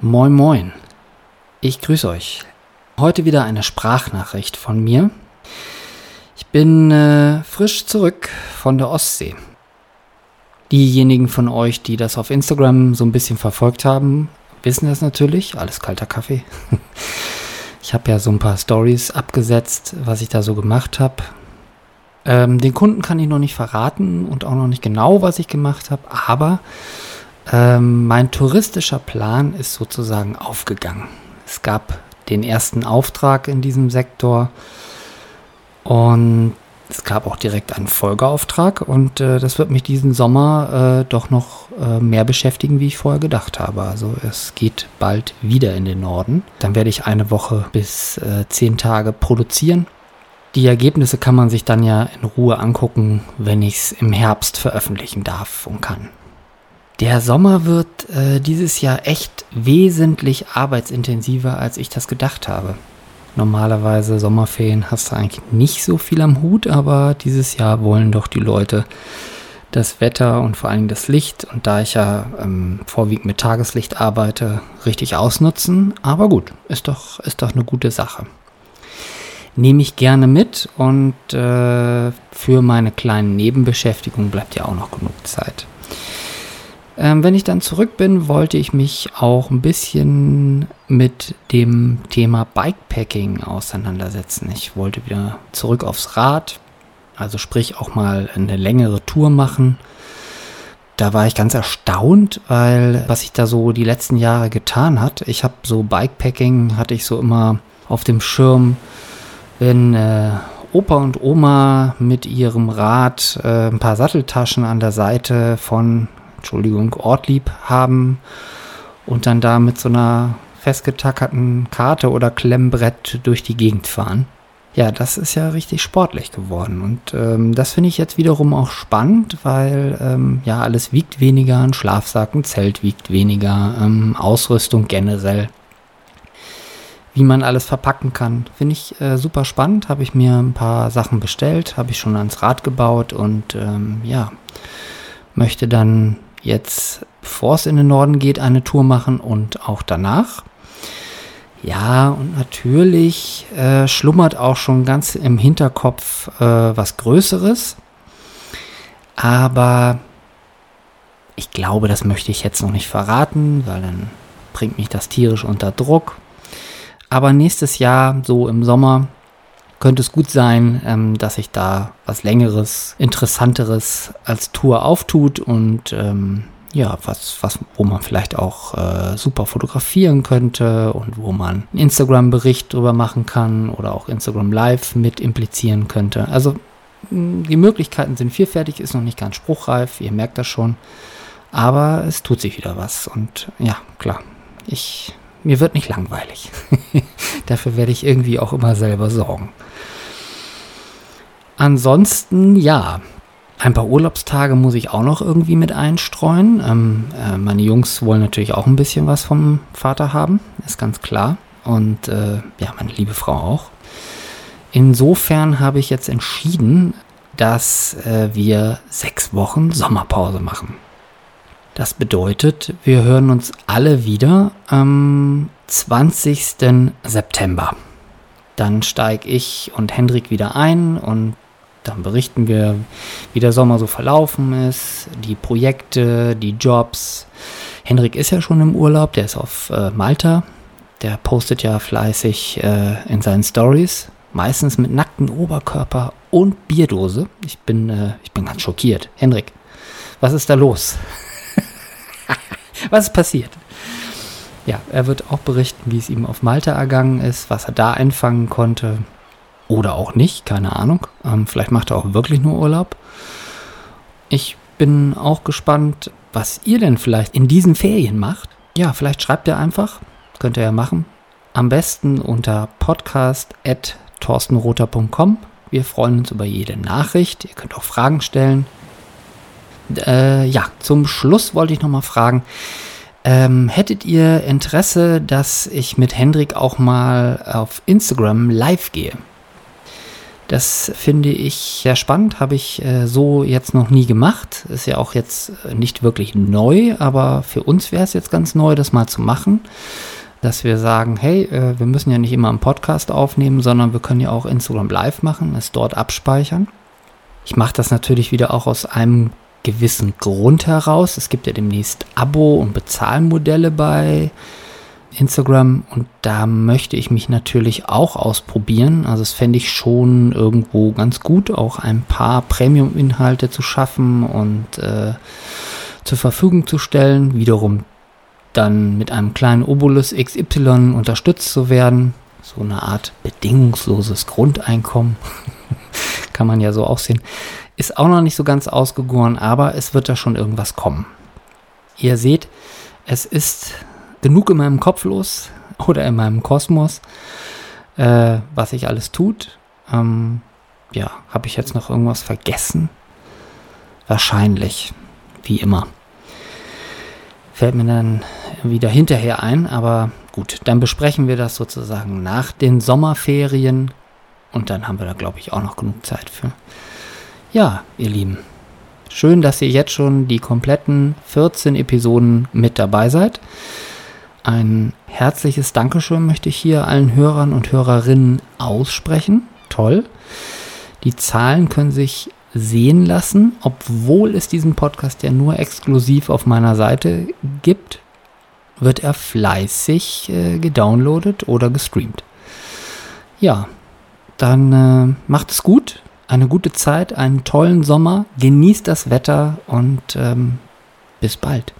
Moin Moin. Ich grüße euch. Heute wieder eine Sprachnachricht von mir. Ich bin äh, frisch zurück von der Ostsee. Diejenigen von euch, die das auf Instagram so ein bisschen verfolgt haben, wissen das natürlich. Alles kalter Kaffee. Ich habe ja so ein paar Stories abgesetzt, was ich da so gemacht habe. Ähm, den Kunden kann ich noch nicht verraten und auch noch nicht genau, was ich gemacht habe, aber ähm, mein touristischer Plan ist sozusagen aufgegangen. Es gab den ersten Auftrag in diesem Sektor und es gab auch direkt einen Folgeauftrag und äh, das wird mich diesen Sommer äh, doch noch äh, mehr beschäftigen, wie ich vorher gedacht habe. Also es geht bald wieder in den Norden. Dann werde ich eine Woche bis äh, zehn Tage produzieren. Die Ergebnisse kann man sich dann ja in Ruhe angucken, wenn ich es im Herbst veröffentlichen darf und kann. Der Sommer wird äh, dieses Jahr echt wesentlich arbeitsintensiver, als ich das gedacht habe. Normalerweise Sommerferien hast du eigentlich nicht so viel am Hut, aber dieses Jahr wollen doch die Leute das Wetter und vor allem das Licht und da ich ja ähm, vorwiegend mit Tageslicht arbeite, richtig ausnutzen. Aber gut, ist doch, ist doch eine gute Sache. Nehme ich gerne mit und äh, für meine kleinen Nebenbeschäftigungen bleibt ja auch noch genug Zeit. Ähm, wenn ich dann zurück bin, wollte ich mich auch ein bisschen mit dem Thema Bikepacking auseinandersetzen. Ich wollte wieder zurück aufs Rad, also sprich auch mal eine längere Tour machen. Da war ich ganz erstaunt, weil was sich da so die letzten Jahre getan hat, ich habe so Bikepacking, hatte ich so immer auf dem Schirm, wenn äh, Opa und Oma mit ihrem Rad äh, ein paar Satteltaschen an der Seite von Entschuldigung, Ortlieb haben und dann da mit so einer festgetackerten Karte oder Klemmbrett durch die Gegend fahren. Ja, das ist ja richtig sportlich geworden. Und ähm, das finde ich jetzt wiederum auch spannend, weil ähm, ja alles wiegt weniger, ein Schlafsack, ein Zelt wiegt weniger, ähm, Ausrüstung generell. Wie man alles verpacken kann, finde ich äh, super spannend. Habe ich mir ein paar Sachen bestellt, habe ich schon ans Rad gebaut und ähm, ja, möchte dann jetzt, bevor es in den Norden geht, eine Tour machen und auch danach. Ja, und natürlich äh, schlummert auch schon ganz im Hinterkopf äh, was Größeres. Aber ich glaube, das möchte ich jetzt noch nicht verraten, weil dann bringt mich das tierisch unter Druck. Aber nächstes Jahr, so im Sommer, könnte es gut sein, ähm, dass sich da was längeres, interessanteres als Tour auftut und ähm, ja, was, was, wo man vielleicht auch äh, super fotografieren könnte und wo man einen Instagram-Bericht drüber machen kann oder auch Instagram Live mit implizieren könnte. Also die Möglichkeiten sind vielfältig, ist noch nicht ganz spruchreif, ihr merkt das schon. Aber es tut sich wieder was. Und ja, klar, ich, mir wird nicht langweilig. Dafür werde ich irgendwie auch immer selber sorgen. Ansonsten, ja, ein paar Urlaubstage muss ich auch noch irgendwie mit einstreuen. Ähm, äh, meine Jungs wollen natürlich auch ein bisschen was vom Vater haben, ist ganz klar. Und äh, ja, meine liebe Frau auch. Insofern habe ich jetzt entschieden, dass äh, wir sechs Wochen Sommerpause machen. Das bedeutet, wir hören uns alle wieder am 20. September. Dann steige ich und Hendrik wieder ein und dann berichten wir, wie der Sommer so verlaufen ist, die Projekte, die Jobs. Henrik ist ja schon im Urlaub, der ist auf äh, Malta. Der postet ja fleißig äh, in seinen Stories, meistens mit nacktem Oberkörper und Bierdose. Ich bin, äh, ich bin ganz schockiert. Henrik, was ist da los? Was ist passiert? Ja, er wird auch berichten, wie es ihm auf Malta ergangen ist, was er da einfangen konnte. Oder auch nicht, keine Ahnung. Ähm, vielleicht macht er auch wirklich nur Urlaub. Ich bin auch gespannt, was ihr denn vielleicht in diesen Ferien macht. Ja, vielleicht schreibt ihr einfach. Könnt ihr ja machen. Am besten unter podcast.torstenroter.com. Wir freuen uns über jede Nachricht. Ihr könnt auch Fragen stellen. Äh, ja, zum Schluss wollte ich nochmal fragen, ähm, hättet ihr Interesse, dass ich mit Hendrik auch mal auf Instagram live gehe? Das finde ich sehr spannend, habe ich äh, so jetzt noch nie gemacht. Ist ja auch jetzt nicht wirklich neu, aber für uns wäre es jetzt ganz neu, das mal zu machen. Dass wir sagen, hey, äh, wir müssen ja nicht immer einen Podcast aufnehmen, sondern wir können ja auch Instagram Live machen, es dort abspeichern. Ich mache das natürlich wieder auch aus einem gewissen Grund heraus. Es gibt ja demnächst Abo- und Bezahlmodelle bei Instagram und da möchte ich mich natürlich auch ausprobieren. Also es fände ich schon irgendwo ganz gut, auch ein paar Premium-Inhalte zu schaffen und äh, zur Verfügung zu stellen. Wiederum dann mit einem kleinen Obolus XY unterstützt zu werden. So eine Art bedingungsloses Grundeinkommen. Kann man ja so auch sehen. Ist auch noch nicht so ganz ausgegoren, aber es wird da schon irgendwas kommen. Ihr seht, es ist genug in meinem Kopf los oder in meinem Kosmos, äh, was sich alles tut. Ähm, ja, habe ich jetzt noch irgendwas vergessen? Wahrscheinlich, wie immer. Fällt mir dann wieder hinterher ein, aber gut, dann besprechen wir das sozusagen nach den Sommerferien und dann haben wir da, glaube ich, auch noch genug Zeit für. Ja, ihr Lieben, schön, dass ihr jetzt schon die kompletten 14 Episoden mit dabei seid. Ein herzliches Dankeschön möchte ich hier allen Hörern und Hörerinnen aussprechen. Toll. Die Zahlen können sich sehen lassen, obwohl es diesen Podcast ja nur exklusiv auf meiner Seite gibt, wird er fleißig äh, gedownloadet oder gestreamt. Ja, dann äh, macht es gut, eine gute Zeit, einen tollen Sommer, genießt das Wetter und ähm, bis bald.